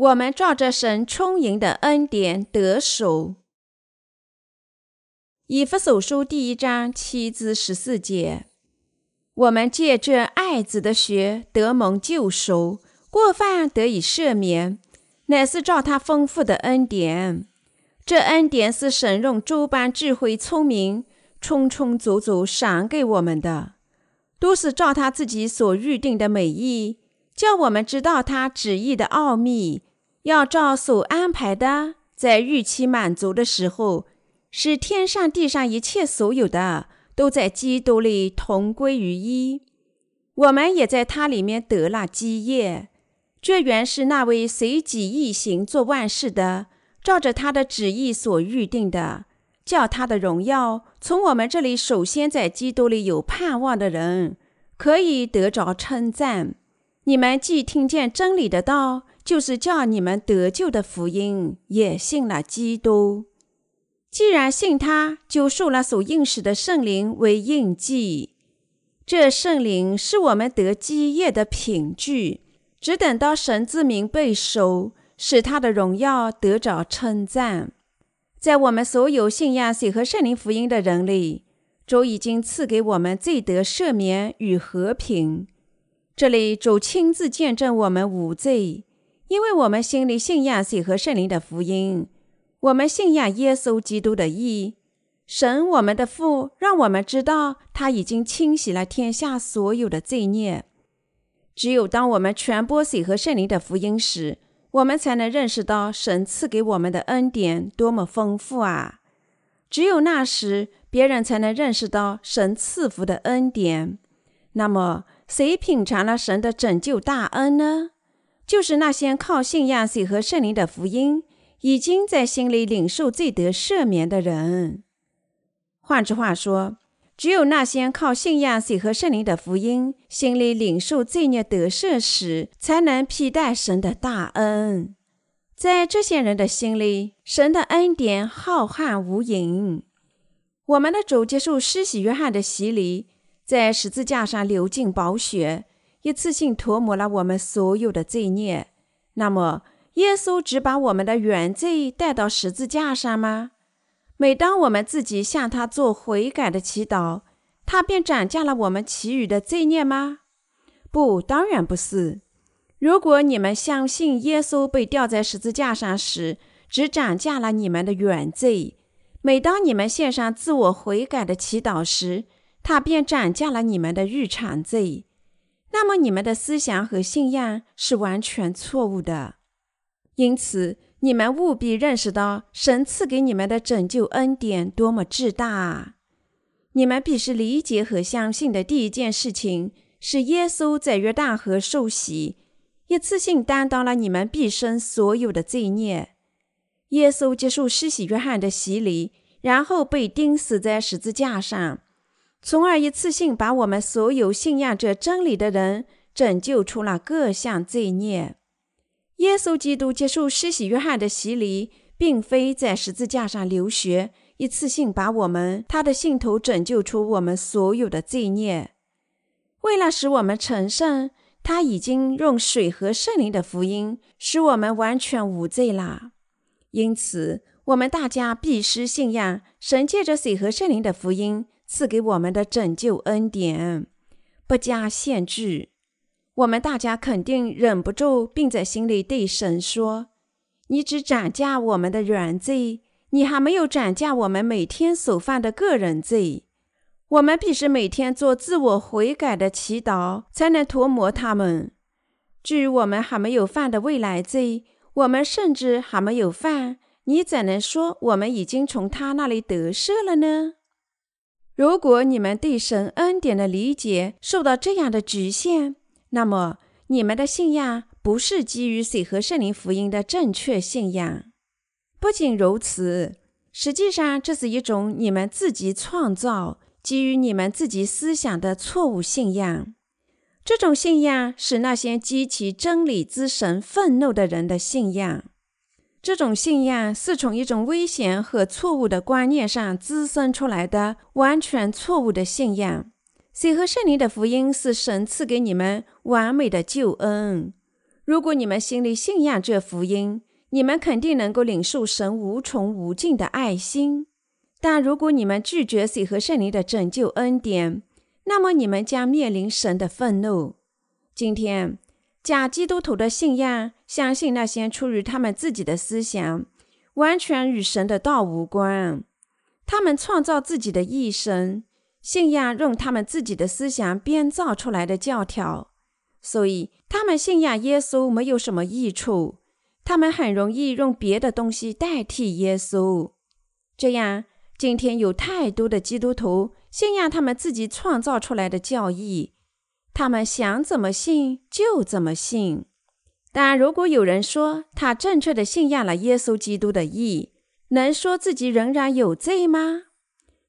我们照着神充盈的恩典得手。以弗所书第一章七至十四节，我们借这爱子的血得蒙救赎，过犯得以赦免，乃是照他丰富的恩典。这恩典是神用诸般智慧聪明，充充足足赏给我们的，都是照他自己所预定的美意，叫我们知道他旨意的奥秘。要照所安排的，在预期满足的时候，使天上地上一切所有的都在基督里同归于一。我们也在他里面得了基业。这原是那位随己意行做万事的，照着他的旨意所预定的，叫他的荣耀从我们这里首先在基督里有盼望的人，可以得着称赞。你们既听见真理的道。就是叫你们得救的福音，也信了基督。既然信他，就受了所应许的圣灵为印记。这圣灵是我们得基业的凭据，只等到神之名被收，使他的荣耀得着称赞。在我们所有信仰水和圣灵福音的人里，主已经赐给我们罪得赦免与和平。这里主亲自见证我们无罪。因为我们心里信仰水和圣灵的福音，我们信仰耶稣基督的义，神我们的父让我们知道他已经清洗了天下所有的罪孽。只有当我们传播水和圣灵的福音时，我们才能认识到神赐给我们的恩典多么丰富啊！只有那时，别人才能认识到神赐福的恩典。那么，谁品尝了神的拯救大恩呢？就是那些靠信仰水和圣灵的福音，已经在心里领受罪得赦免的人。换句话说，只有那些靠信仰水和圣灵的福音，心里领受罪孽得赦时，才能披戴神的大恩。在这些人的心里，神的恩典浩瀚无垠。我们的主接受施洗约翰的洗礼，在十字架上流尽宝血。一次性涂抹了我们所有的罪孽，那么耶稣只把我们的原罪带到十字架上吗？每当我们自己向他做悔改的祈祷，他便斩下了我们其余的罪孽吗？不，当然不是。如果你们相信耶稣被吊在十字架上时只斩下了你们的原罪，每当你们献上自我悔改的祈祷时，他便斩下了你们的日常罪。那么你们的思想和信仰是完全错误的，因此你们务必认识到神赐给你们的拯救恩典多么至大啊！你们必须理解和相信的第一件事情是，耶稣在约旦河受洗，一次性担当了你们毕生所有的罪孽。耶稣接受施洗约翰的洗礼，然后被钉死在十字架上。从而一次性把我们所有信仰着真理的人拯救出了各项罪孽。耶稣基督接受施洗约翰的洗礼，并非在十字架上流血，一次性把我们他的信徒拯救出我们所有的罪孽。为了使我们成圣，他已经用水和圣灵的福音使我们完全无罪了。因此，我们大家必须信仰神借着水和圣灵的福音。赐给我们的拯救恩典，不加限制。我们大家肯定忍不住，并在心里对神说：“你只斩价我们的原罪，你还没有斩价我们每天所犯的个人罪。我们必须每天做自我悔改的祈祷，才能涂抹他们。至于我们还没有犯的未来罪，我们甚至还没有犯，你怎能说我们已经从他那里得赦了呢？”如果你们对神恩典的理解受到这样的局限，那么你们的信仰不是基于水和圣灵福音的正确信仰。不仅如此，实际上这是一种你们自己创造、基于你们自己思想的错误信仰。这种信仰是那些激起真理之神愤怒的人的信仰。这种信仰是从一种危险和错误的观念上滋生出来的，完全错误的信仰。水和圣灵的福音是神赐给你们完美的救恩。如果你们心里信仰这福音，你们肯定能够领受神无穷无尽的爱心。但如果你们拒绝水和圣灵的拯救恩典，那么你们将面临神的愤怒。今天，假基督徒的信仰相信那些出于他们自己的思想，完全与神的道无关。他们创造自己的一生，信仰用他们自己的思想编造出来的教条，所以他们信仰耶稣没有什么益处。他们很容易用别的东西代替耶稣，这样。今天有太多的基督徒信仰他们自己创造出来的教义，他们想怎么信就怎么信。但如果有人说他正确的信仰了耶稣基督的义，能说自己仍然有罪吗？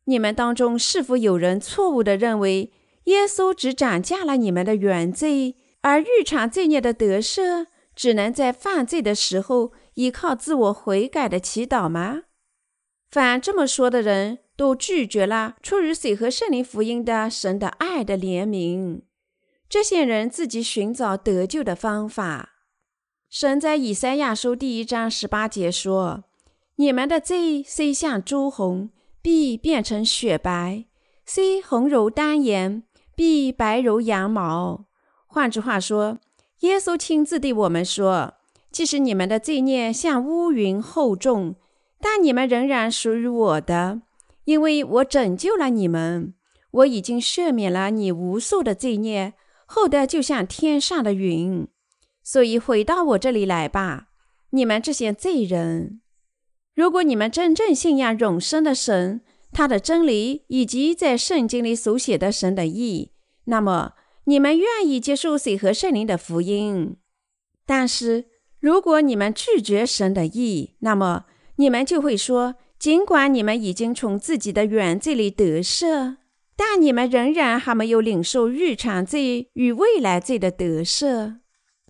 你们当中是否有人错误地认为耶稣只涨价了你们的原罪，而日常罪孽的得赦只能在犯罪的时候依靠自我悔改的祈祷吗？凡这么说的人都拒绝了出于水和圣灵福音的神的爱的怜悯。这些人自己寻找得救的方法。神在以赛亚书第一章十八节说：“你们的罪虽像朱红，必变成雪白；虽红如丹颜，必白如羊毛。”换句话说，耶稣亲自对我们说：“即使你们的罪孽像乌云厚重。”但你们仍然属于我的，因为我拯救了你们。我已经赦免了你无数的罪孽，厚的就像天上的云。所以回到我这里来吧，你们这些罪人。如果你们真正信仰永生的神、他的真理以及在圣经里所写的神的意，那么你们愿意接受水和圣灵的福音。但是如果你们拒绝神的意，那么。你们就会说，尽管你们已经从自己的原罪里得赦，但你们仍然还没有领受日常罪与未来罪的得赦。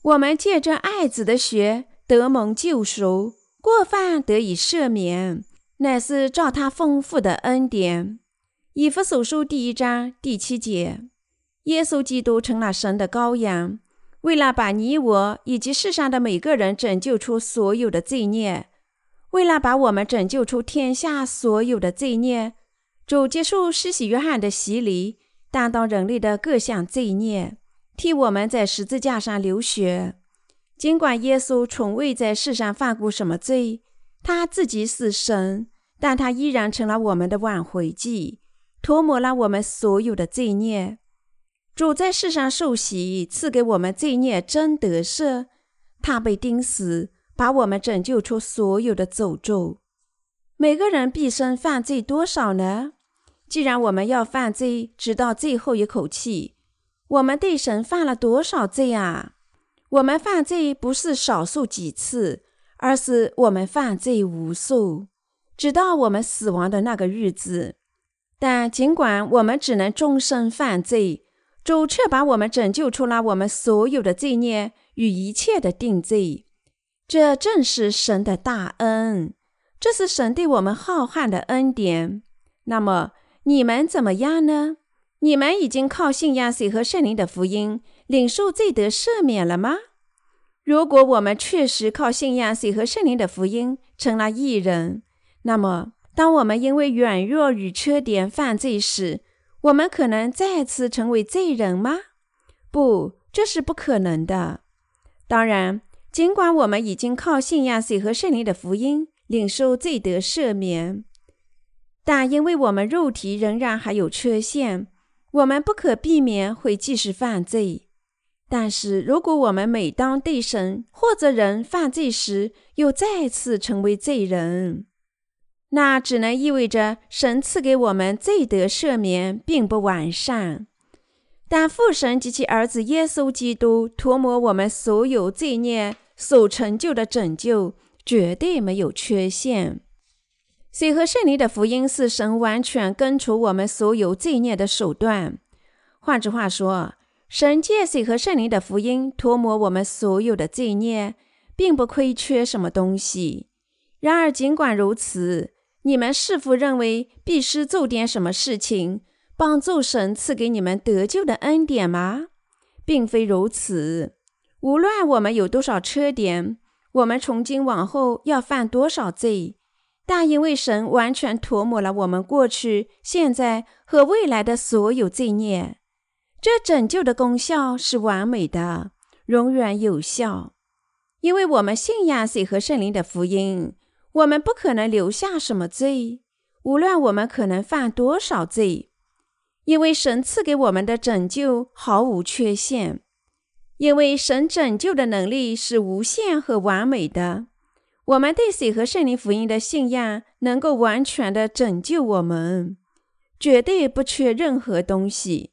我们借着爱子的血得蒙救赎，过犯得以赦免，乃是照他丰富的恩典。以弗所书第一章第七节，耶稣基督成了神的羔羊，为了把你我以及世上的每个人拯救出所有的罪孽。为了把我们拯救出天下所有的罪孽，主接受施洗约翰的洗礼，担当人类的各项罪孽，替我们在十字架上流血。尽管耶稣从未在世上犯过什么罪，他自己是神，但他依然成了我们的挽回祭，涂抹了我们所有的罪孽。主在世上受洗，赐给我们罪孽真得赦。他被钉死。把我们拯救出所有的诅咒。每个人毕生犯罪多少呢？既然我们要犯罪，直到最后一口气，我们对神犯了多少罪啊？我们犯罪不是少数几次，而是我们犯罪无数，直到我们死亡的那个日子。但尽管我们只能终身犯罪，主却把我们拯救出了我们所有的罪孽与一切的定罪。这正是神的大恩，这是神对我们浩瀚的恩典。那么你们怎么样呢？你们已经靠信仰水和圣灵的福音领受罪得赦免了吗？如果我们确实靠信仰水和圣灵的福音成了义人，那么当我们因为软弱与缺点犯罪时，我们可能再次成为罪人吗？不，这是不可能的。当然。尽管我们已经靠信仰水和圣灵的福音领受罪得赦免，但因为我们肉体仍然还有缺陷，我们不可避免会继续犯罪。但是，如果我们每当对神或者人犯罪时，又再次成为罪人，那只能意味着神赐给我们罪得赦免并不完善。但父神及其儿子耶稣基督涂抹我们所有罪孽所成就的拯救，绝对没有缺陷。水和圣灵的福音是神完全根除我们所有罪孽的手段。换句话说，神借水和圣灵的福音涂抹我们所有的罪孽，并不亏缺什么东西。然而，尽管如此，你们是否认为必须做点什么事情？帮助神赐给你们得救的恩典吗？并非如此。无论我们有多少缺点，我们从今往后要犯多少罪，但因为神完全涂抹了我们过去、现在和未来的所有罪孽，这拯救的功效是完美的，永远有效。因为我们信仰水和圣灵的福音，我们不可能留下什么罪，无论我们可能犯多少罪。因为神赐给我们的拯救毫无缺陷，因为神拯救的能力是无限和完美的。我们对水和圣灵福音的信仰能够完全的拯救我们，绝对不缺任何东西。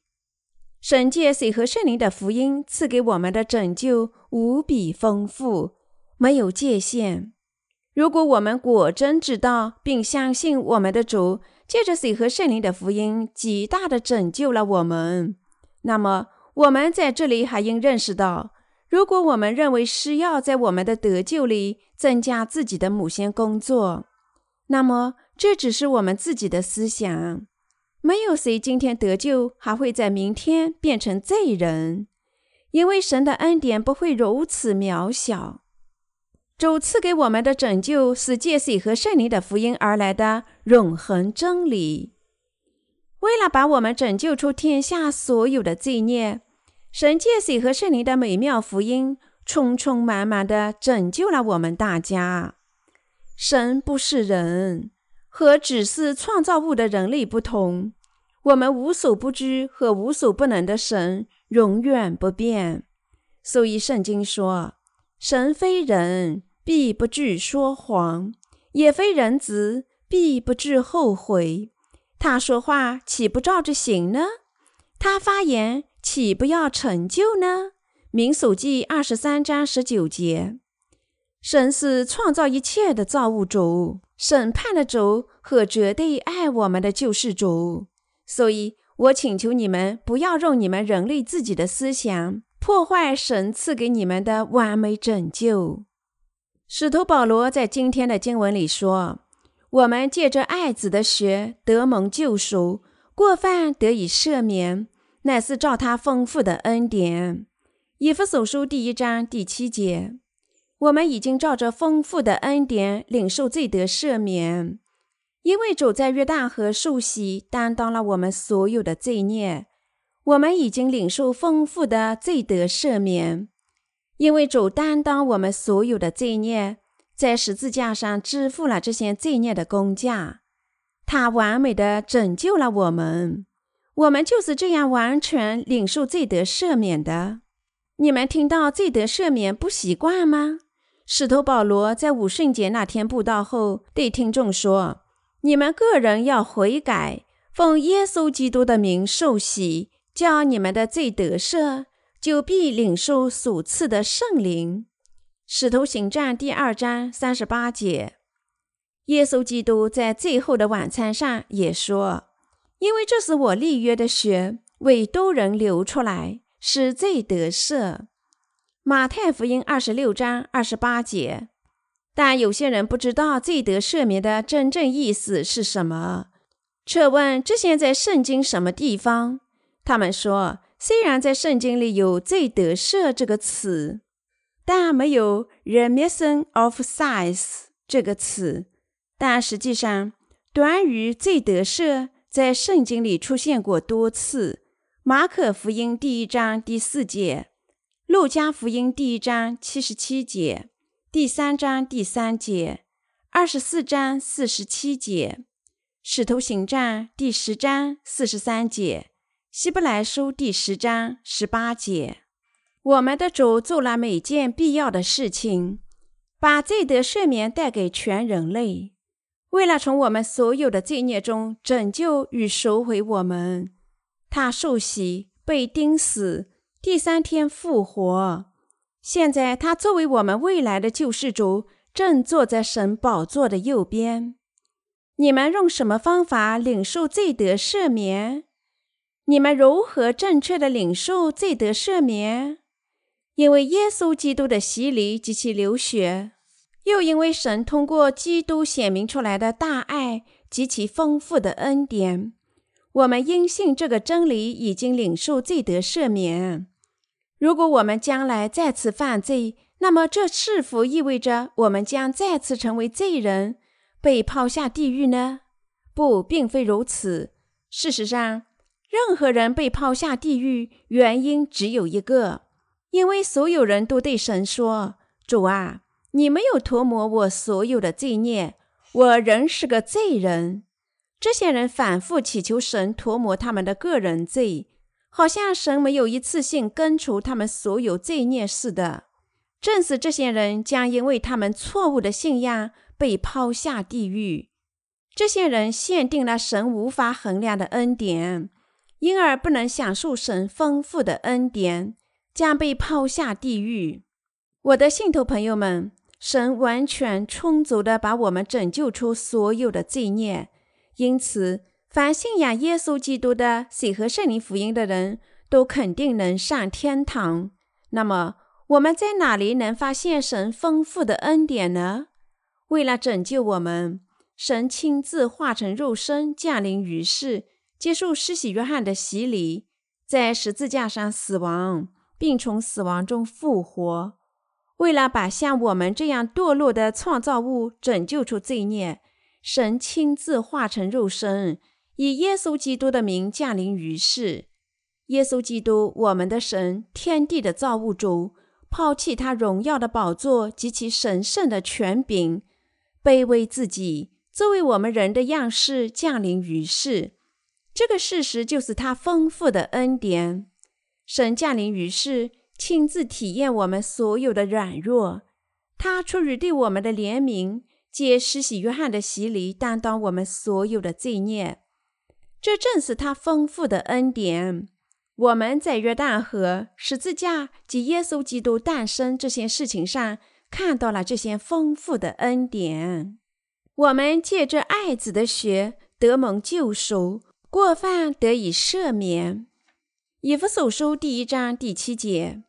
神借水和圣灵的福音赐给我们的拯救无比丰富，没有界限。如果我们果真知道并相信我们的主借着水和圣灵的福音极大的拯救了我们，那么我们在这里还应认识到：如果我们认为是要在我们的得救里增加自己的某些工作，那么这只是我们自己的思想。没有谁今天得救，还会在明天变成罪人，因为神的恩典不会如此渺小。主赐给我们的拯救是借水和圣灵的福音而来的永恒真理。为了把我们拯救出天下所有的罪孽，神借水和圣灵的美妙福音，充充满满的拯救了我们大家。神不是人。和只是创造物的人类不同，我们无所不知和无所不能的神永远不变。所以圣经说：“神非人，必不惧说谎；也非人子，必不至后悔。他说话岂不照着行呢？他发言岂不要成就呢？”民数记二十三章十九节。神是创造一切的造物主。审判的主和绝对爱我们的救世主，所以我请求你们不要用你们人类自己的思想破坏神赐给你们的完美拯救。使徒保罗在今天的经文里说：“我们借着爱子的血得蒙救赎，过犯得以赦免，乃是照他丰富的恩典。”以弗所书第一章第七节。我们已经照着丰富的恩典领受罪得赦免，因为主在约旦河受洗，担当了我们所有的罪孽。我们已经领受丰富的罪得赦免，因为主担当我们所有的罪孽，在十字架上支付了这些罪孽的工价。他完美的拯救了我们，我们就是这样完全领受罪得赦免的。你们听到罪得赦免不习惯吗？使徒保罗在五圣节那天布道后，对听众说：“你们个人要悔改，奉耶稣基督的名受洗，叫你们的罪得赦，就必领受所赐的圣灵。”使徒行传第二章三十八节。耶稣基督在最后的晚餐上也说：“因为这是我立约的血，为多人流出来，使罪得赦。”马太福音二十六章二十八节，但有些人不知道罪得赦免的真正意思是什么，却问这些在圣经什么地方？他们说，虽然在圣经里有“罪得赦”这个词，但没有 “remission of sins” 这个词。但实际上，短语“罪得赦”在圣经里出现过多次。马可福音第一章第四节。路加福音第一章七十七节，第三章第三节，二十四章四十七节，使徒行传第十章四十三节，希伯来书第十章十八节。我们的主做了每件必要的事情，把罪得赦免带给全人类，为了从我们所有的罪孽中拯救与赎回我们，他受洗，被钉死。第三天复活，现在他作为我们未来的救世主，正坐在神宝座的右边。你们用什么方法领受罪得赦免？你们如何正确的领受罪得赦免？因为耶稣基督的洗礼及其流血，又因为神通过基督显明出来的大爱及其丰富的恩典。我们因信这个真理，已经领受罪得赦免。如果我们将来再次犯罪，那么这是否意味着我们将再次成为罪人，被抛下地狱呢？不，并非如此。事实上，任何人被抛下地狱，原因只有一个，因为所有人都对神说：“主啊，你没有涂抹我所有的罪孽，我仍是个罪人。”这些人反复祈求神涂抹他们的个人罪，好像神没有一次性根除他们所有罪孽似的。正是这些人将因为他们错误的信仰被抛下地狱。这些人限定了神无法衡量的恩典，因而不能享受神丰富的恩典，将被抛下地狱。我的信徒朋友们，神完全充足的把我们拯救出所有的罪孽，因此，凡信仰耶稣基督的水和圣灵福音的人都肯定能上天堂。那么，我们在哪里能发现神丰富的恩典呢？为了拯救我们，神亲自化成肉身降临于世，接受施洗约翰的洗礼，在十字架上死亡，并从死亡中复活。为了把像我们这样堕落的创造物拯救出罪孽，神亲自化成肉身，以耶稣基督的名降临于世。耶稣基督，我们的神，天地的造物主。抛弃他荣耀的宝座及其神圣的权柄，卑微自己，作为我们人的样式降临于世。这个事实就是他丰富的恩典。神降临于世，亲自体验我们所有的软弱。他出于对我们的怜悯，借施洗约翰的洗礼，担当我们所有的罪孽。这正是他丰富的恩典。我们在约旦河、十字架及耶稣基督诞生这些事情上看到了这些丰富的恩典。我们借着爱子的血得蒙救赎，过犯得以赦免。以弗所书第一章第七节，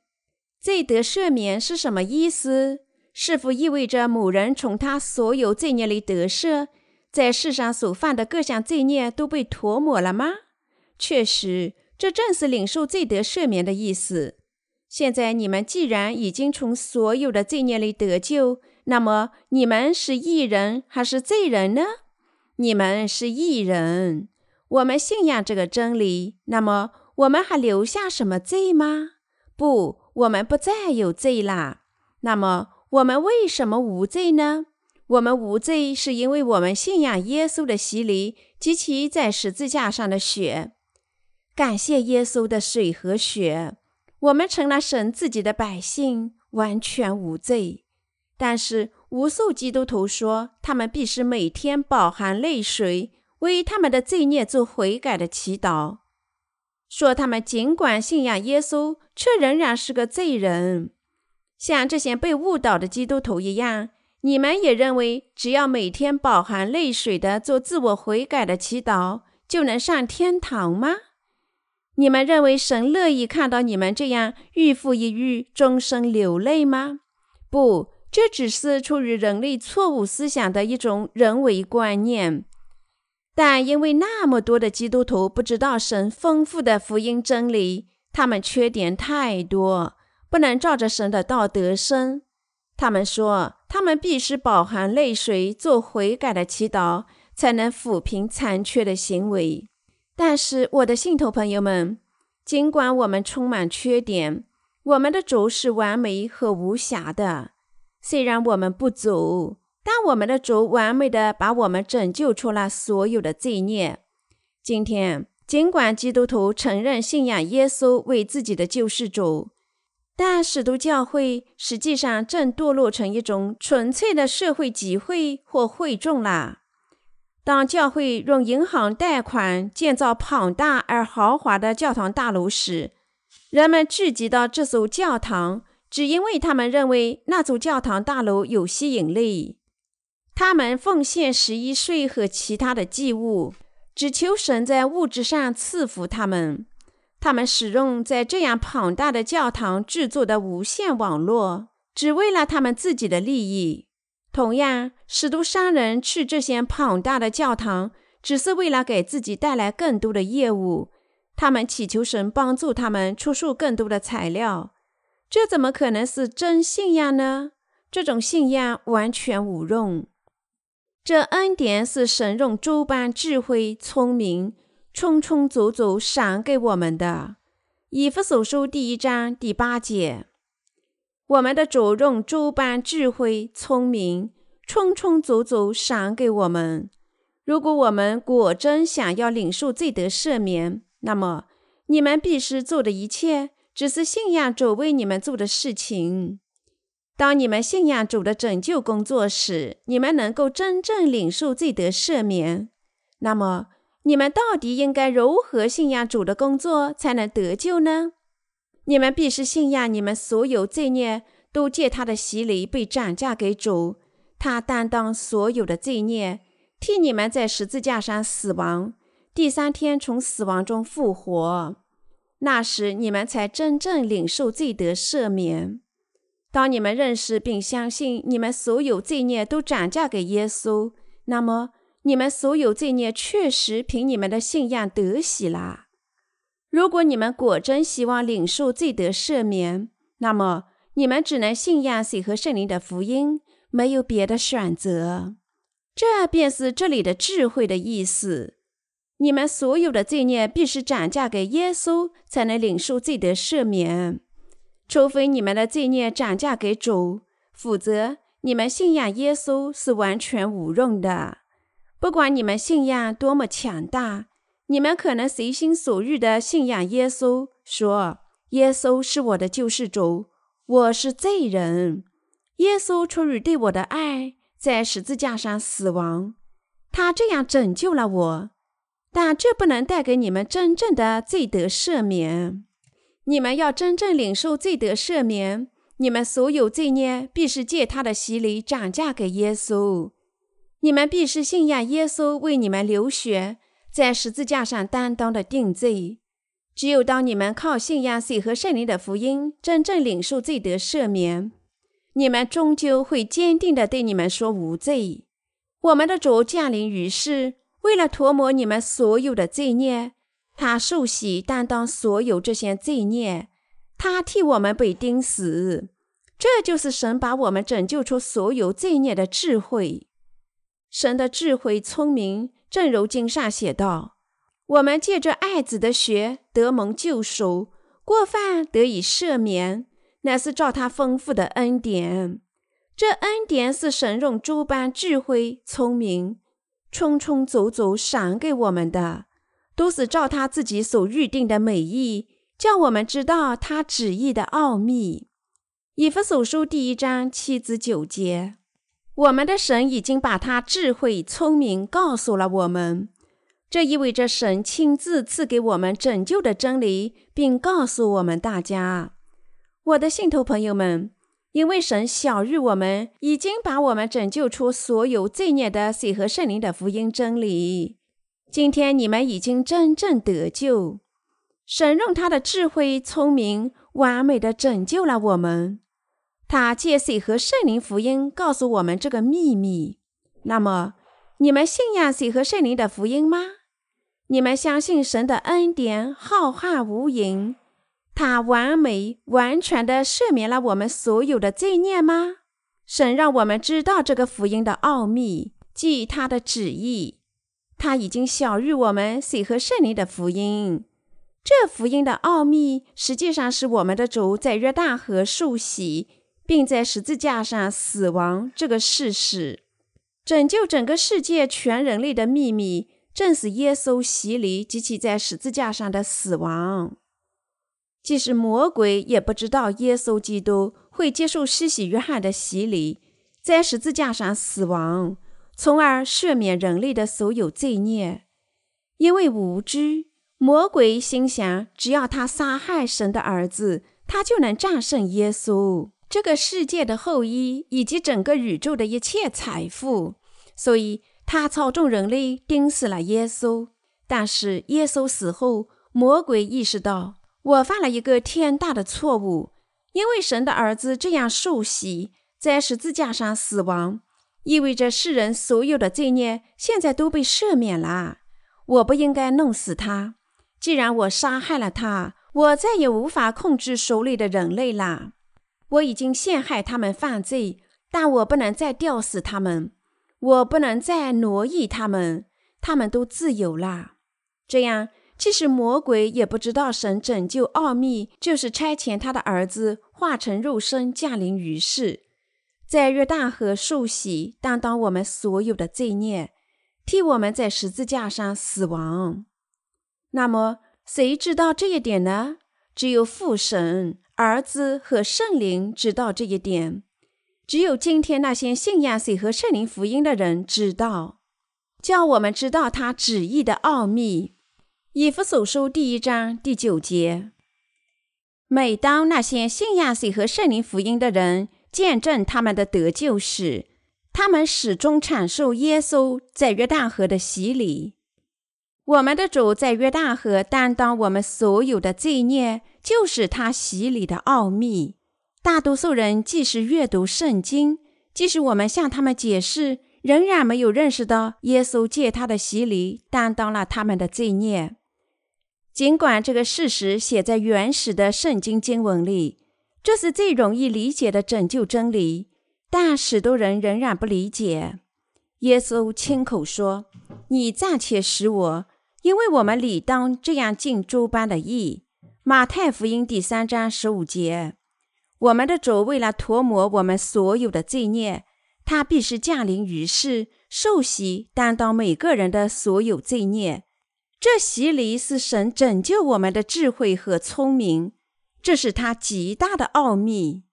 罪得赦免是什么意思？是否意味着某人从他所有罪孽里得赦，在世上所犯的各项罪孽都被涂抹了吗？确实。这正是领受罪得赦免的意思。现在你们既然已经从所有的罪孽里得救，那么你们是义人还是罪人呢？你们是义人。我们信仰这个真理，那么我们还留下什么罪吗？不，我们不再有罪啦。那么我们为什么无罪呢？我们无罪，是因为我们信仰耶稣的洗礼及其在十字架上的血。感谢耶稣的水和血，我们成了神自己的百姓，完全无罪。但是无数基督徒说，他们必须每天饱含泪水，为他们的罪孽做悔改的祈祷。说他们尽管信仰耶稣，却仍然是个罪人。像这些被误导的基督徒一样，你们也认为只要每天饱含泪水的做自我悔改的祈祷，就能上天堂吗？你们认为神乐意看到你们这样日复一日、终生流泪吗？不，这只是出于人类错误思想的一种人为观念。但因为那么多的基督徒不知道神丰富的福音真理，他们缺点太多，不能照着神的道德生。他们说，他们必须饱含泪水做悔改的祈祷，才能抚平残缺的行为。但是，我的信徒朋友们，尽管我们充满缺点，我们的主是完美和无瑕的。虽然我们不足，但我们的主完美的把我们拯救出了所有的罪孽。今天，尽管基督徒承认信仰耶稣为自己的救世主，但使徒教会实际上正堕落成一种纯粹的社会集会或会众了。当教会用银行贷款建造庞大而豪华的教堂大楼时，人们聚集到这所教堂，只因为他们认为那座教堂大楼有吸引力。他们奉献十一税和其他的祭物，只求神在物质上赐福他们。他们使用在这样庞大的教堂制作的无线网络，只为了他们自己的利益。同样，使徒商人去这些庞大的教堂，只是为了给自己带来更多的业务。他们祈求神帮助他们出售更多的材料。这怎么可能是真信仰呢？这种信仰完全无用。这恩典是神用诸般智慧、聪明，充充足足赏给我们的。以弗所书第一章第八节，我们的主用诸般智慧、聪明，充充足足赏给我们。如果我们果真想要领受罪得赦免，那么你们必须做的一切，只是信仰主为你们做的事情。当你们信仰主的拯救工作时，你们能够真正领受罪得赦免。那么，你们到底应该如何信仰主的工作才能得救呢？你们必须信仰你们所有罪孽都借他的洗礼被转嫁给主，他担当所有的罪孽，替你们在十字架上死亡，第三天从死亡中复活。那时，你们才真正领受罪得赦免。当你们认识并相信你们所有罪孽都转嫁给耶稣，那么你们所有罪孽确实凭你们的信仰得洗啦。如果你们果真希望领受罪得赦免，那么你们只能信仰水和圣灵的福音，没有别的选择。这便是这里的智慧的意思。你们所有的罪孽必须转嫁给耶稣，才能领受罪得赦免。除非你们的罪孽涨价给主，否则你们信仰耶稣是完全无用的。不管你们信仰多么强大，你们可能随心所欲地信仰耶稣，说：“耶稣是我的救世主，我是罪人。耶稣出于对我的爱，在十字架上死亡，他这样拯救了我。但这不能带给你们真正的罪得赦免。”你们要真正领受罪得赦免，你们所有罪孽必是借他的洗礼涨价给耶稣。你们必是信仰耶稣为你们流血，在十字架上担当的定罪。只有当你们靠信仰水和圣灵的福音，真正领受罪得赦免，你们终究会坚定地对你们说无罪。我们的主降临于世，为了涂抹你们所有的罪孽。他受洗担当所有这些罪孽，他替我们被钉死，这就是神把我们拯救出所有罪孽的智慧。神的智慧聪明，正如经上写道：“我们借着爱子的血得蒙救赎，过犯得以赦免，乃是照他丰富的恩典。这恩典是神用诸般智慧聪明，充充足足赏给我们的。”都是照他自己所预定的美意，叫我们知道他旨意的奥秘。以弗所书第一章七至九节，我们的神已经把他智慧聪明告诉了我们，这意味着神亲自赐给我们拯救的真理，并告诉我们大家，我的信徒朋友们，因为神晓谕我们已经把我们拯救出所有罪孽的水和圣灵的福音真理。今天你们已经真正得救，神用他的智慧、聪明、完美的拯救了我们。他借水和圣灵福音告诉我们这个秘密。那么，你们信仰水和圣灵的福音吗？你们相信神的恩典浩瀚无垠，他完美完全的赦免了我们所有的罪孽吗？神让我们知道这个福音的奥秘，即他的旨意。他已经晓谕我们水和圣灵的福音，这福音的奥秘实际上是我们的主在约旦河受洗，并在十字架上死亡这个事实。拯救整个世界全人类的秘密，正是耶稣洗礼及其在十字架上的死亡。即使魔鬼也不知道耶稣基督会接受施洗约翰的洗礼，在十字架上死亡。从而赦免人类的所有罪孽，因为无知，魔鬼心想，只要他杀害神的儿子，他就能战胜耶稣这个世界的后裔以及整个宇宙的一切财富，所以他操纵人类钉死了耶稣。但是耶稣死后，魔鬼意识到，我犯了一个天大的错误，因为神的儿子这样受洗，在十字架上死亡。意味着世人所有的罪孽现在都被赦免了。我不应该弄死他。既然我杀害了他，我再也无法控制手里的人类了。我已经陷害他们犯罪，但我不能再吊死他们，我不能再挪移他们，他们都自由了。这样，即使魔鬼也不知道神拯救奥秘，就是差遣他的儿子化成肉身降临于世，在约旦河受洗，担当我们所有的罪孽，替我们在十字架上死亡。那么，谁知道这一点呢？只有父神。儿子和圣灵知道这一点，只有今天那些信仰谁和圣灵福音的人知道，叫我们知道他旨意的奥秘。以弗所书第一章第九节。每当那些信仰谁和圣灵福音的人见证他们的得救时，他们始终阐述耶稣在约旦河的洗礼。我们的主在约旦河担当我们所有的罪孽。就是他洗礼的奥秘。大多数人即使阅读圣经，即使我们向他们解释，仍然没有认识到耶稣借他的洗礼担当了他们的罪孽。尽管这个事实写在原始的圣经经文里，这是最容易理解的拯救真理，但许多人仍然不理解。耶稣亲口说：“你暂且使我，因为我们理当这样尽诸般的义。”马太福音第三章十五节：我们的主为了涂抹我们所有的罪孽，他必是降临于世，受洗，担当每个人的所有罪孽。这洗礼是神拯救我们的智慧和聪明，这是他极大的奥秘，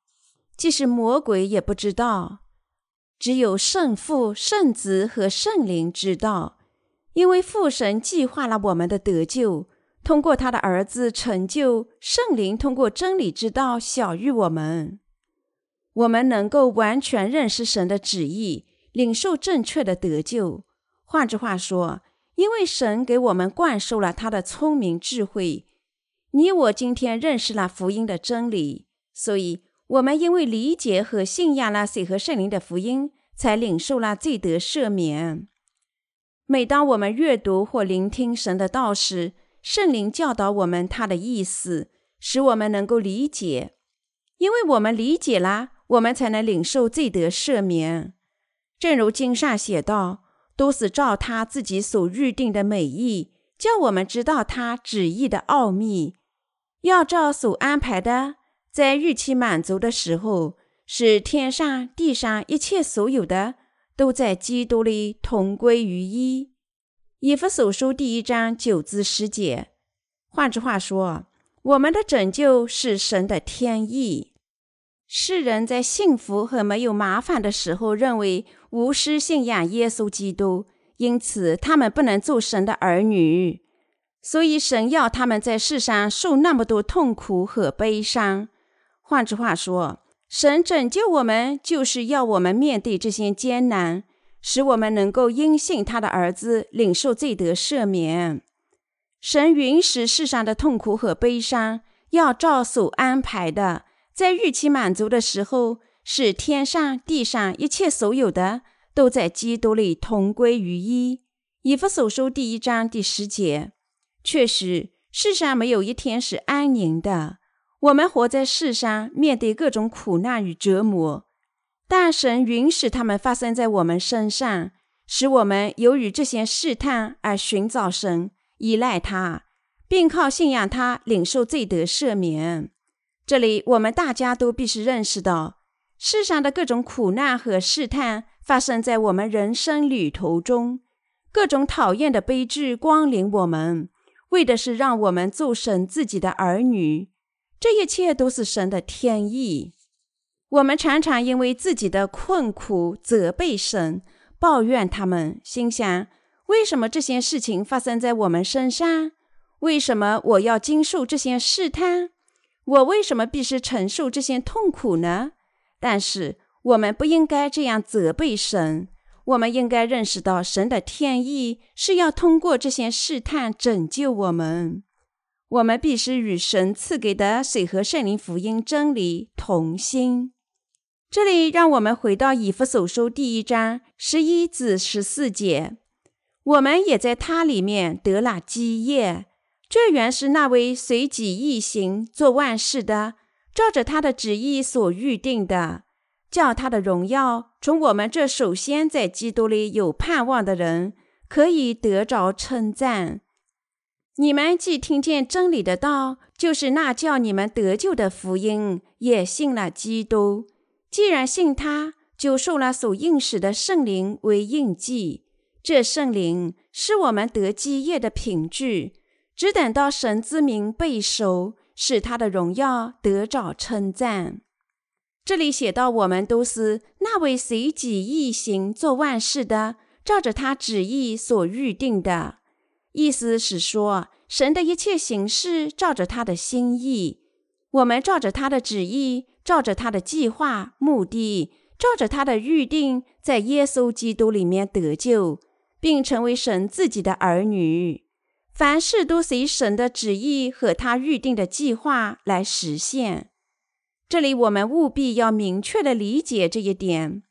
即使魔鬼也不知道，只有圣父、圣子和圣灵知道，因为父神计划了我们的得救。通过他的儿子成就圣灵，通过真理之道小于我们，我们能够完全认识神的旨意，领受正确的得救。换句话说，因为神给我们灌输了他的聪明智慧，你我今天认识了福音的真理，所以我们因为理解和信仰了水和圣灵的福音，才领受了罪得赦免。每当我们阅读或聆听神的道时，圣灵教导我们他的意思，使我们能够理解，因为我们理解了，我们才能领受罪得赦免。正如经上写道：“都是照他自己所预定的美意，叫我们知道他旨意的奥秘，要照所安排的，在预期满足的时候，使天上地上一切所有的，都在基督里同归于一。”以弗所书第一章九至十节，换句话说，我们的拯救是神的天意。世人在幸福和没有麻烦的时候，认为无私信仰耶稣基督，因此他们不能做神的儿女。所以神要他们在世上受那么多痛苦和悲伤。换句话说，神拯救我们，就是要我们面对这些艰难。使我们能够因信他的儿子领受罪得赦免。神允许世上的痛苦和悲伤，要照所安排的，在预期满足的时候，使天上地上一切所有的都在基督里同归于一。以弗所书第一章第十节。确实，世上没有一天是安宁的。我们活在世上，面对各种苦难与折磨。但神允许他们发生在我们身上，使我们由于这些试探而寻找神，依赖他，并靠信仰他领受罪得赦免。这里我们大家都必须认识到，世上的各种苦难和试探发生在我们人生旅途中，各种讨厌的悲剧光临我们，为的是让我们做神自己的儿女。这一切都是神的天意。我们常常因为自己的困苦责备神，抱怨他们，心想：为什么这些事情发生在我们身上？为什么我要经受这些试探？我为什么必须承受这些痛苦呢？但是我们不应该这样责备神，我们应该认识到神的天意是要通过这些试探拯救我们。我们必须与神赐给的水和圣灵福音真理同心。这里让我们回到以弗所书第一章十一至十四节，我们也在它里面得了基业。这原是那位随己意行做万事的，照着他的旨意所预定的，叫他的荣耀从我们这首先在基督里有盼望的人可以得着称赞。你们既听见真理的道，就是那叫你们得救的福音，也信了基督。既然信他，就受了所应使的圣灵为印记。这圣灵是我们得基业的凭据，只等到神之名被收，使他的荣耀得着称赞。这里写到，我们都是那位随己意行做万事的，照着他旨意所预定的。意思是说，神的一切行事照着他的心意，我们照着他的旨意，照着他的计划、目的，照着他的预定，在耶稣基督里面得救，并成为神自己的儿女。凡事都随神的旨意和他预定的计划来实现。这里我们务必要明确的理解这一点。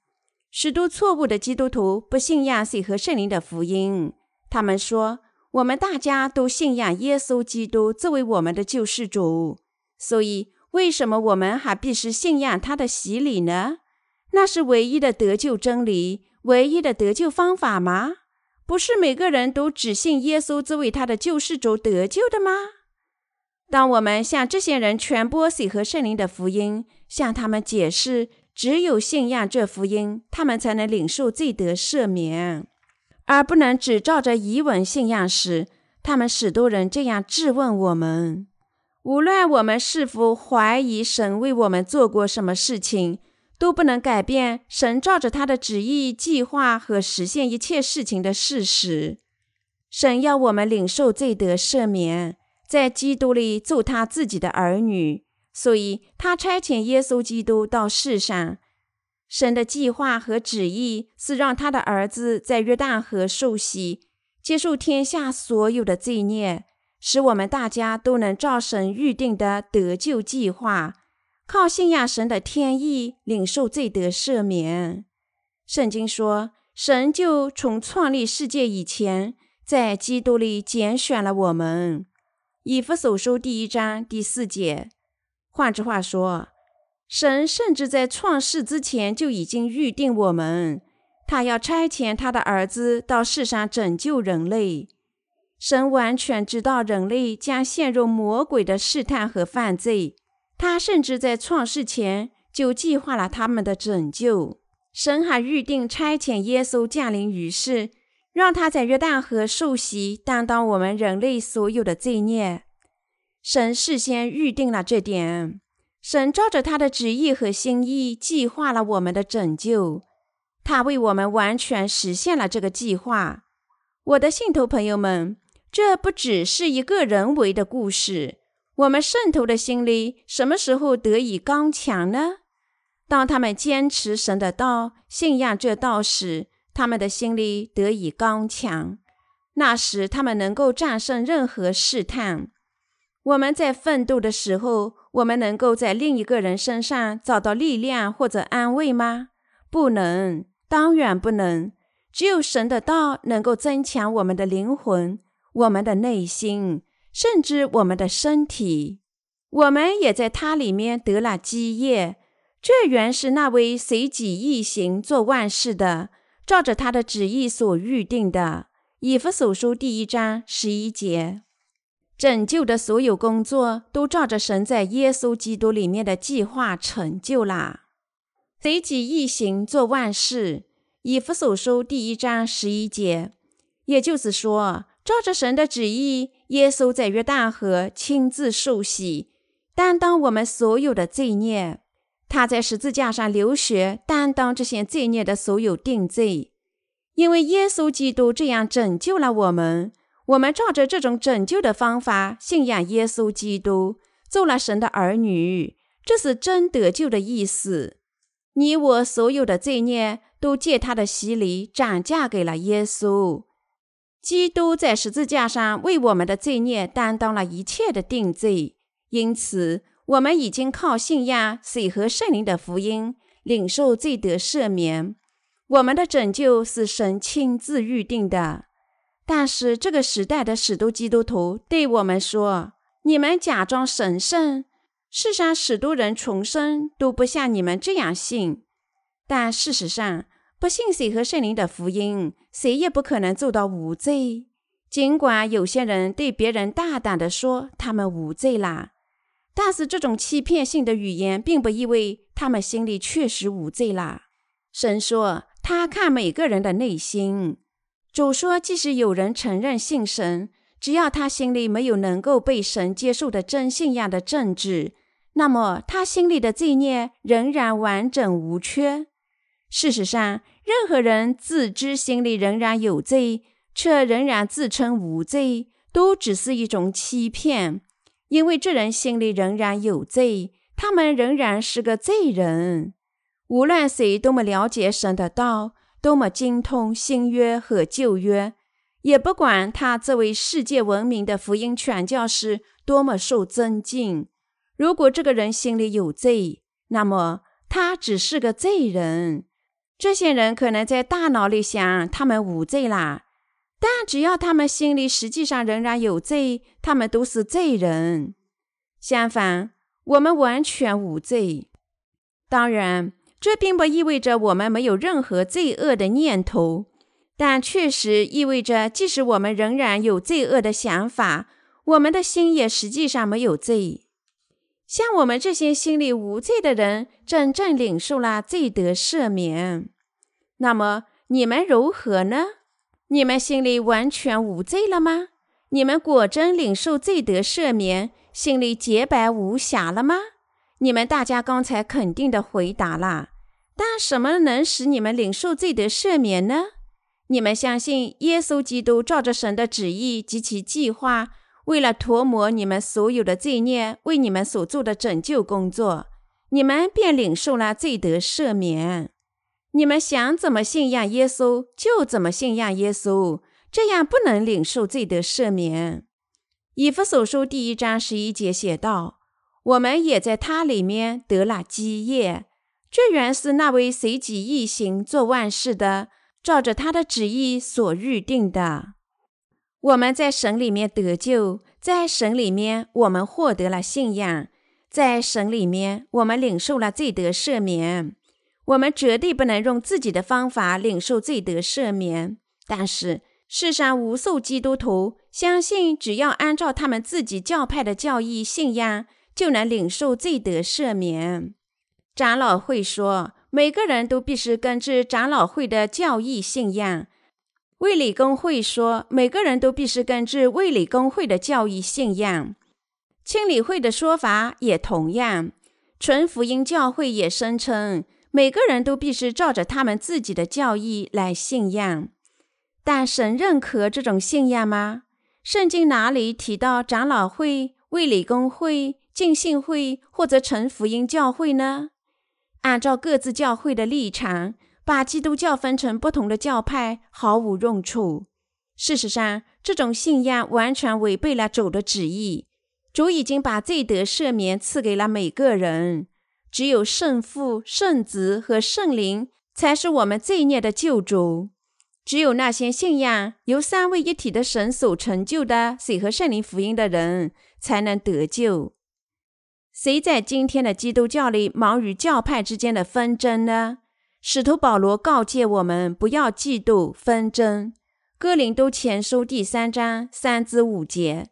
许多错误的基督徒不信仰水和圣灵的福音，他们说。我们大家都信仰耶稣基督作为我们的救世主，所以为什么我们还必须信仰他的洗礼呢？那是唯一的得救真理，唯一的得救方法吗？不是每个人都只信耶稣作为他的救世主得救的吗？当我们向这些人传播水和圣灵的福音，向他们解释，只有信仰这福音，他们才能领受罪得赦免。而不能只照着遗文信仰时，他们许多人这样质问我们：无论我们是否怀疑神为我们做过什么事情，都不能改变神照着他的旨意计划和实现一切事情的事实。神要我们领受罪得赦免，在基督里做他自己的儿女，所以他差遣耶稣基督到世上。神的计划和旨意是让他的儿子在约旦河受洗，接受天下所有的罪孽，使我们大家都能照神预定的得救计划，靠信仰神的天意领受罪得赦免。圣经说，神就从创立世界以前，在基督里拣选了我们。以弗所书第一章第四节。换句话说。神甚至在创世之前就已经预定我们，他要差遣他的儿子到世上拯救人类。神完全知道人类将陷入魔鬼的试探和犯罪，他甚至在创世前就计划了他们的拯救。神还预定差遣耶稣降临于世，让他在约旦河受洗，担当我们人类所有的罪孽。神事先预定了这点。神照着他的旨意和心意计划了我们的拯救，他为我们完全实现了这个计划。我的信徒朋友们，这不只是一个人为的故事。我们圣徒的心里什么时候得以刚强呢？当他们坚持神的道，信仰这道时，他们的心里得以刚强。那时，他们能够战胜任何试探。我们在奋斗的时候，我们能够在另一个人身上找到力量或者安慰吗？不能，当然不能。只有神的道能够增强我们的灵魂、我们的内心，甚至我们的身体。我们也在它里面得了基业。这原是那位随己意行做万事的，照着他的旨意所预定的。以弗所书第一章十一节。拯救的所有工作都照着神在耶稣基督里面的计划成就啦。随己意行做万事，以弗所书第一章十一节，也就是说，照着神的旨意，耶稣在约旦河亲自受洗，担当我们所有的罪孽。他在十字架上流血，担当这些罪孽的所有定罪。因为耶稣基督这样拯救了我们。我们照着这种拯救的方法信仰耶稣基督，做了神的儿女，这是真得救的意思。你我所有的罪孽都借他的洗礼转嫁给了耶稣。基督在十字架上为我们的罪孽担当了一切的定罪，因此我们已经靠信仰水和圣灵的福音领受罪得赦免。我们的拯救是神亲自预定的。但是这个时代的许多基督徒对我们说：“你们假装神圣，世上许多人重生都不像你们这样信。但事实上，不信谁和圣灵的福音，谁也不可能做到无罪。尽管有些人对别人大胆地说他们无罪啦，但是这种欺骗性的语言，并不意味他们心里确实无罪啦。神说，他看每个人的内心。主说，即使有人承认信神，只要他心里没有能够被神接受的真信仰的政治，那么他心里的罪孽仍然完整无缺。事实上，任何人自知心里仍然有罪，却仍然自称无罪，都只是一种欺骗，因为这人心里仍然有罪，他们仍然是个罪人。无论谁多么了解神的道，多么精通新约和旧约，也不管他这位世界闻名的福音传教士多么受尊敬，如果这个人心里有罪，那么他只是个罪人。这些人可能在大脑里想他们无罪啦，但只要他们心里实际上仍然有罪，他们都是罪人。相反，我们完全无罪。当然，这并不意味着我们没有任何罪恶的念头，但确实意味着，即使我们仍然有罪恶的想法，我们的心也实际上没有罪。像我们这些心里无罪的人，真正领受了罪得赦免。那么你们如何呢？你们心里完全无罪了吗？你们果真领受罪得赦免，心里洁白无瑕了吗？你们大家刚才肯定的回答了。但什么能使你们领受罪得赦免呢？你们相信耶稣基督照着神的旨意及其计划。为了涂抹你们所有的罪孽，为你们所做的拯救工作，你们便领受了罪得赦免。你们想怎么信仰耶稣，就怎么信仰耶稣，这样不能领受罪得赦免。以弗所书第一章十一节写道：“我们也在他里面得了基业，这原是那位随己意行做万事的，照着他的旨意所预定的。”我们在神里面得救，在神里面我们获得了信仰，在神里面我们领受了罪得赦免。我们绝对不能用自己的方法领受罪得赦免，但是世上无数基督徒相信，只要按照他们自己教派的教义信仰，就能领受罪得赦免。长老会说，每个人都必须根据长老会的教义信仰。卫理公会说，每个人都必须根据卫理公会的教义信仰。清理会的说法也同样。纯福音教会也声称，每个人都必须照着他们自己的教义来信仰。但神认可这种信仰吗？圣经哪里提到长老会、卫理公会、浸信会或者纯福音教会呢？按照各自教会的立场。把基督教分成不同的教派毫无用处。事实上，这种信仰完全违背了主的旨意。主已经把罪得赦免赐给了每个人，只有圣父、圣子和圣灵才是我们罪孽的救主。只有那些信仰由三位一体的神所成就的水和圣灵福音的人，才能得救。谁在今天的基督教里忙于教派之间的纷争呢？使徒保罗告诫我们不要嫉妒纷争，《哥林都前书》第三章三至五节。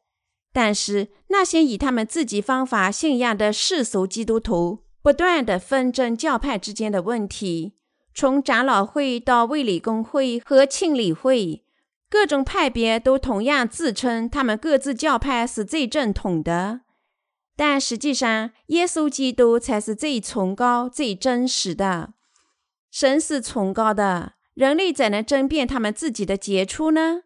但是那些以他们自己方法信仰的世俗基督徒，不断的纷争教派之间的问题，从长老会到卫理公会和庆理会，各种派别都同样自称他们各自教派是最正统的，但实际上，耶稣基督才是最崇高、最真实的。神是崇高的，人类怎能争辩他们自己的杰出呢？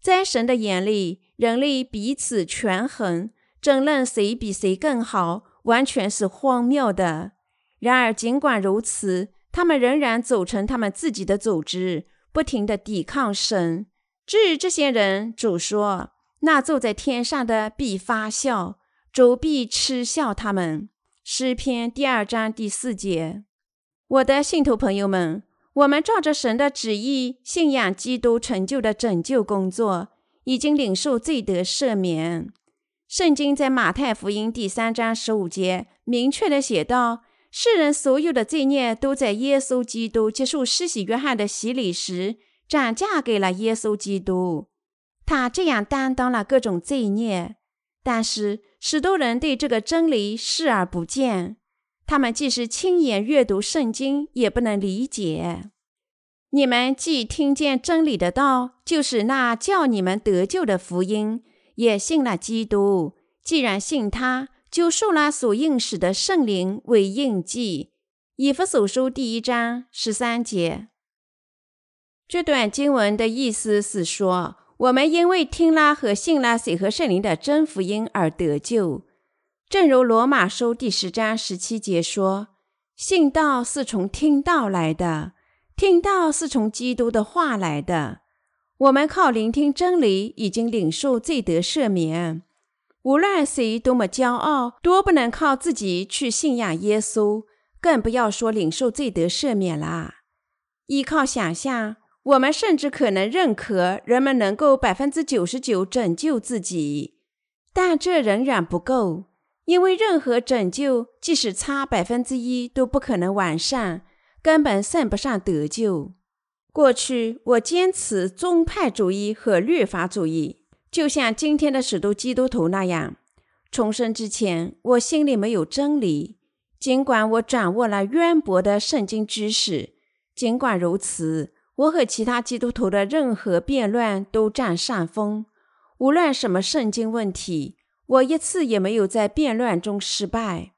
在神的眼里，人类彼此权衡，争论谁比谁更好，完全是荒谬的。然而，尽管如此，他们仍然组成他们自己的组织，不停地抵抗神。至于这些人，主说：“那坐在天上的必发笑，主必嗤笑他们。”诗篇第二章第四节。我的信徒朋友们，我们照着神的旨意信仰基督成就的拯救工作，已经领受罪得赦免。圣经在马太福音第三章十五节明确的写道：“世人所有的罪孽都在耶稣基督接受施洗约翰的洗礼时转嫁给了耶稣基督，他这样担当了各种罪孽。但是，许多人对这个真理视而不见，他们即使亲眼阅读圣经，也不能理解。你们既听见真理的道，就是那叫你们得救的福音。”也信了基督，既然信他，就受了所应使的圣灵为印记。以弗所书第一章十三节。这段经文的意思是说，我们因为听了和信了水和圣灵的真福音而得救。正如罗马书第十章十七节说：“信道是从听道来的，听道是从基督的话来的。”我们靠聆听真理，已经领受罪得赦免。无论谁多么骄傲，多不能靠自己去信仰耶稣，更不要说领受罪得赦免啦。依靠想象，我们甚至可能认可人们能够百分之九十九拯救自己，但这仍然不够，因为任何拯救，即使差百分之一，都不可能完善，根本算不上得救。过去我坚持宗派主义和律法主义，就像今天的许多基督徒那样。重生之前，我心里没有真理，尽管我掌握了渊博的圣经知识。尽管如此，我和其他基督徒的任何辩论都占上风。无论什么圣经问题，我一次也没有在辩论中失败。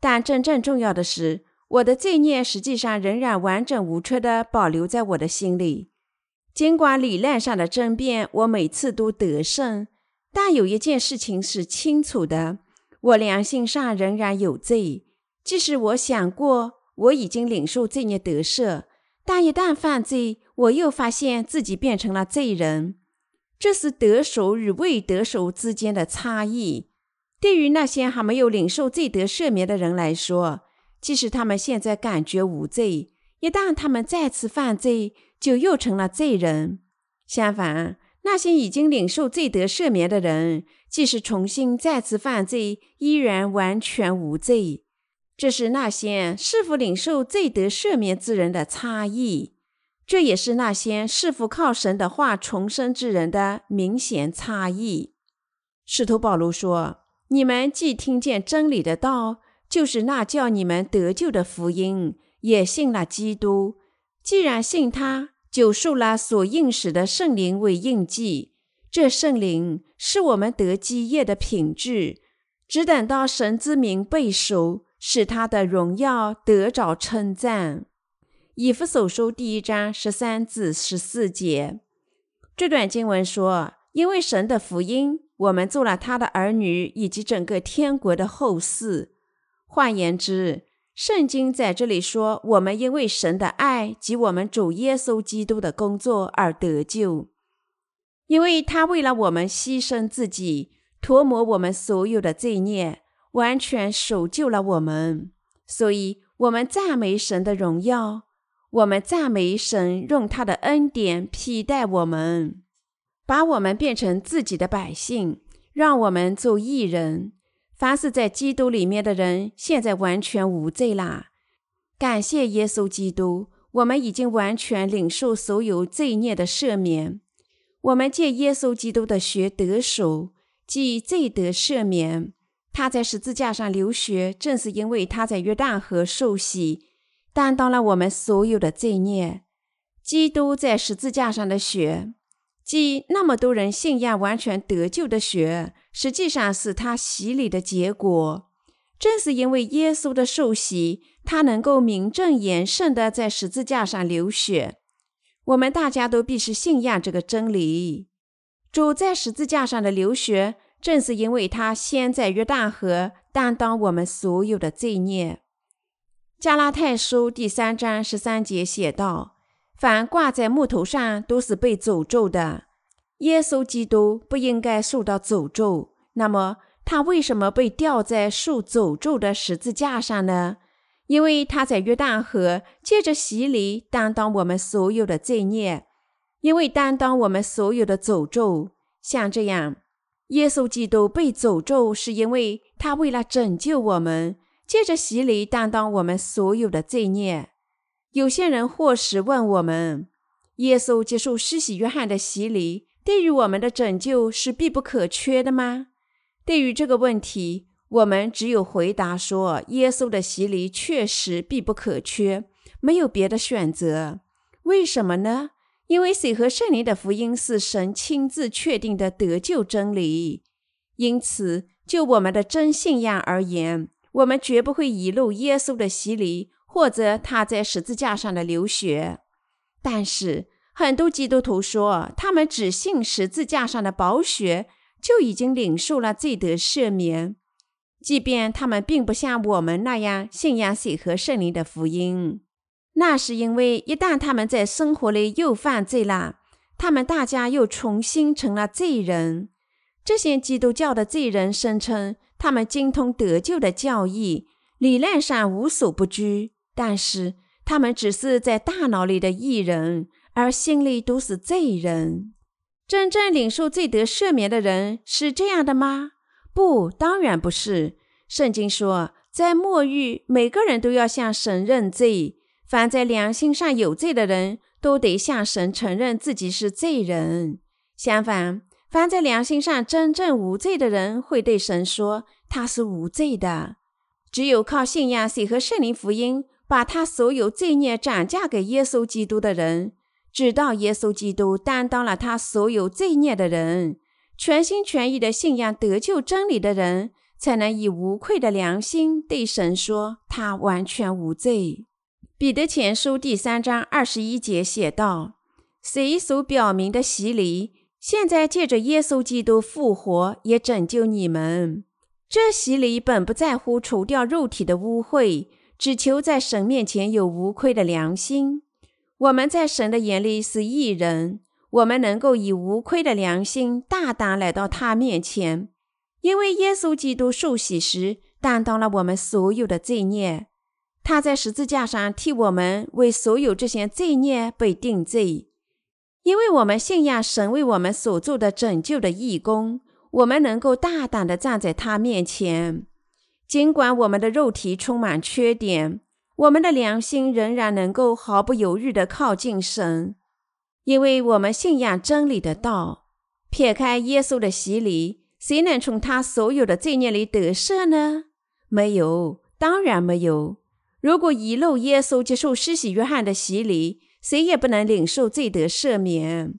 但真正重要的是。我的罪孽实际上仍然完整无缺地保留在我的心里，尽管理论上的争辩我每次都得胜，但有一件事情是清楚的：我良心上仍然有罪。即使我想过我已经领受罪孽得赦，但一旦犯罪，我又发现自己变成了罪人。这是得手与未得手之间的差异。对于那些还没有领受罪得赦免的人来说，即使他们现在感觉无罪，一旦他们再次犯罪，就又成了罪人。相反，那些已经领受罪得赦免的人，即使重新再次犯罪，依然完全无罪。这是那些是否领受罪得赦免之人的差异，这也是那些是否靠神的话重生之人的明显差异。使徒保罗说：“你们既听见真理的道。”就是那叫你们得救的福音，也信了基督。既然信他，就受了所应使的圣灵为印记。这圣灵是我们得基业的品质，只等到神之名被赎，使他的荣耀得着称赞。以弗所书第一章十三至十四节，这段经文说：“因为神的福音，我们做了他的儿女，以及整个天国的后嗣。”换言之，圣经在这里说，我们因为神的爱及我们主耶稣基督的工作而得救，因为他为了我们牺牲自己，涂抹我们所有的罪孽，完全守救了我们。所以，我们赞美神的荣耀，我们赞美神用他的恩典披戴我们，把我们变成自己的百姓，让我们做义人。凡是在基督里面的人，现在完全无罪啦！感谢耶稣基督，我们已经完全领受所有罪孽的赦免。我们借耶稣基督的血得手，即罪得赦免。他在十字架上流血，正是因为他在约旦河受洗，担当了我们所有的罪孽。基督在十字架上的血，即那么多人信仰完全得救的血。实际上是他洗礼的结果。正是因为耶稣的受洗，他能够名正言顺地在十字架上流血。我们大家都必须信仰这个真理。主在十字架上的流血，正是因为他先在约旦河担当我们所有的罪孽。加拉太书第三章十三节写道：“凡挂在木头上，都是被诅咒的。”耶稣基督不应该受到诅咒，那么他为什么被吊在受诅咒的十字架上呢？因为他在约旦河借着洗礼担当我们所有的罪孽，因为担当我们所有的诅咒。像这样，耶稣基督被诅咒，是因为他为了拯救我们，借着洗礼担当我们所有的罪孽。有些人或时问我们：耶稣接受施洗约翰的洗礼，对于我们的拯救是必不可缺的吗？对于这个问题，我们只有回答说：耶稣的洗礼确实必不可缺，没有别的选择。为什么呢？因为水和圣灵的福音是神亲自确定的得救真理，因此就我们的真信仰而言，我们绝不会遗漏耶稣的洗礼或者他在十字架上的流血。但是很多基督徒说，他们只信十字架上的宝血就已经领受了罪得赦免，即便他们并不像我们那样信仰水和圣灵的福音。那是因为，一旦他们在生活里又犯罪了，他们大家又重新成了罪人。这些基督教的罪人声称他们精通得救的教义，理论上无所不知，但是他们只是在大脑里的艺人，而心里都是罪人。真正领受罪得赦免的人是这样的吗？不，当然不是。圣经说，在末日，每个人都要向神认罪。凡在良心上有罪的人，都得向神承认自己是罪人。相反，凡在良心上真正无罪的人，会对神说他是无罪的。只有靠信仰水和圣灵福音，把他所有罪孽转嫁给耶稣基督的人，直到耶稣基督担当了他所有罪孽的人，全心全意的信仰得救真理的人，才能以无愧的良心对神说他完全无罪。彼得前书第三章二十一节写道：“谁所表明的洗礼，现在借着耶稣基督复活，也拯救你们。这洗礼本不在乎除掉肉体的污秽，只求在神面前有无愧的良心。我们在神的眼里是义人，我们能够以无愧的良心大胆来到他面前，因为耶稣基督受洗时担当了我们所有的罪孽。”他在十字架上替我们为所有这些罪孽被定罪，因为我们信仰神为我们所做的拯救的义工，我们能够大胆地站在他面前。尽管我们的肉体充满缺点，我们的良心仍然能够毫不犹豫地靠近神，因为我们信仰真理的道。撇开耶稣的洗礼，谁能从他所有的罪孽里得赦呢？没有，当然没有。如果遗漏耶稣接受施洗约翰的洗礼，谁也不能领受罪得赦免。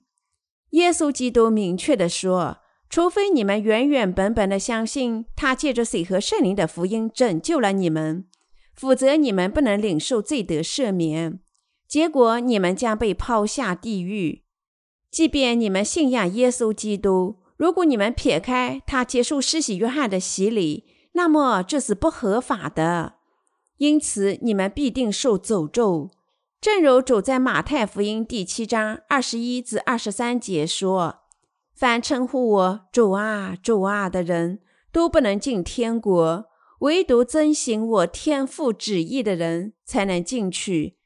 耶稣基督明确地说：“除非你们原原本本地相信他借着水和圣灵的福音拯救了你们，否则你们不能领受罪得赦免。结果你们将被抛下地狱。即便你们信仰耶稣基督，如果你们撇开他接受施洗约翰的洗礼，那么这是不合法的。”因此，你们必定受诅咒。正如主在马太福音第七章二十一至二十三节说：“凡称呼我主啊、主啊的人，都不能进天国；唯独遵行我天父旨意的人，才能进去。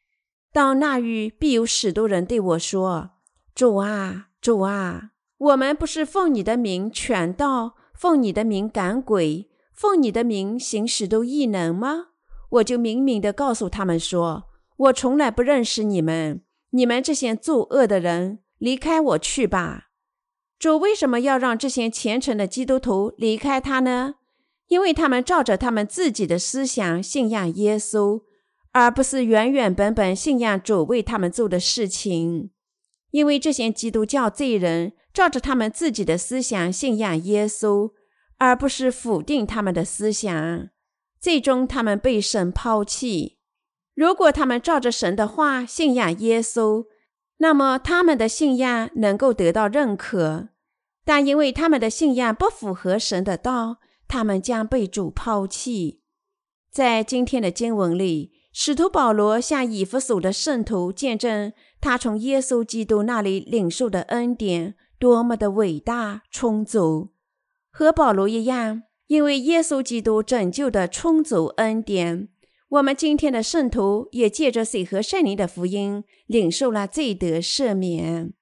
到那日，必有许多人对我说：‘主啊、主啊，我们不是奉你的名传道，奉你的名赶鬼，奉你的名行许多异能吗？’”我就明明的告诉他们说：“我从来不认识你们，你们这些作恶的人，离开我去吧。”主为什么要让这些虔诚的基督徒离开他呢？因为他们照着他们自己的思想信仰耶稣，而不是原原本本信仰主为他们做的事情。因为这些基督教罪人照着他们自己的思想信仰耶稣，而不是否定他们的思想。最终，他们被神抛弃。如果他们照着神的话信仰耶稣，那么他们的信仰能够得到认可。但因为他们的信仰不符合神的道，他们将被主抛弃。在今天的经文里，使徒保罗向以弗所的圣徒见证他从耶稣基督那里领受的恩典多么的伟大充足，和保罗一样。因为耶稣基督拯救的充足恩典，我们今天的圣徒也借着水和圣灵的福音，领受了罪得赦免。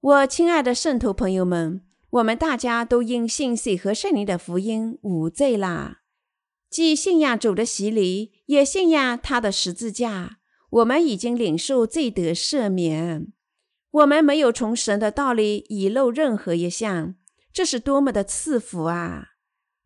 我亲爱的圣徒朋友们，我们大家都因信水和圣灵的福音无罪啦。既信仰主的洗礼，也信仰他的十字架，我们已经领受罪得赦免。我们没有从神的道理遗漏任何一项，这是多么的赐福啊！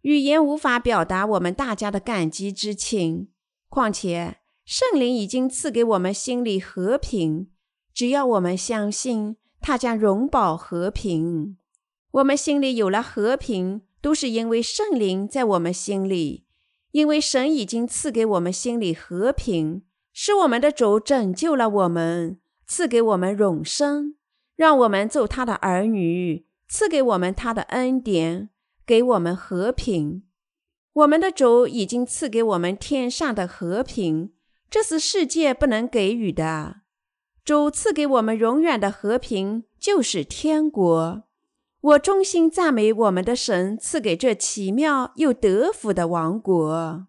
语言无法表达我们大家的感激之情。况且圣灵已经赐给我们心里和平，只要我们相信，他将永保和平。我们心里有了和平，都是因为圣灵在我们心里，因为神已经赐给我们心里和平，是我们的主拯救了我们。赐给我们永生，让我们做他的儿女；赐给我们他的恩典，给我们和平。我们的主已经赐给我们天上的和平，这是世界不能给予的。主赐给我们永远的和平，就是天国。我衷心赞美我们的神，赐给这奇妙又得福的王国。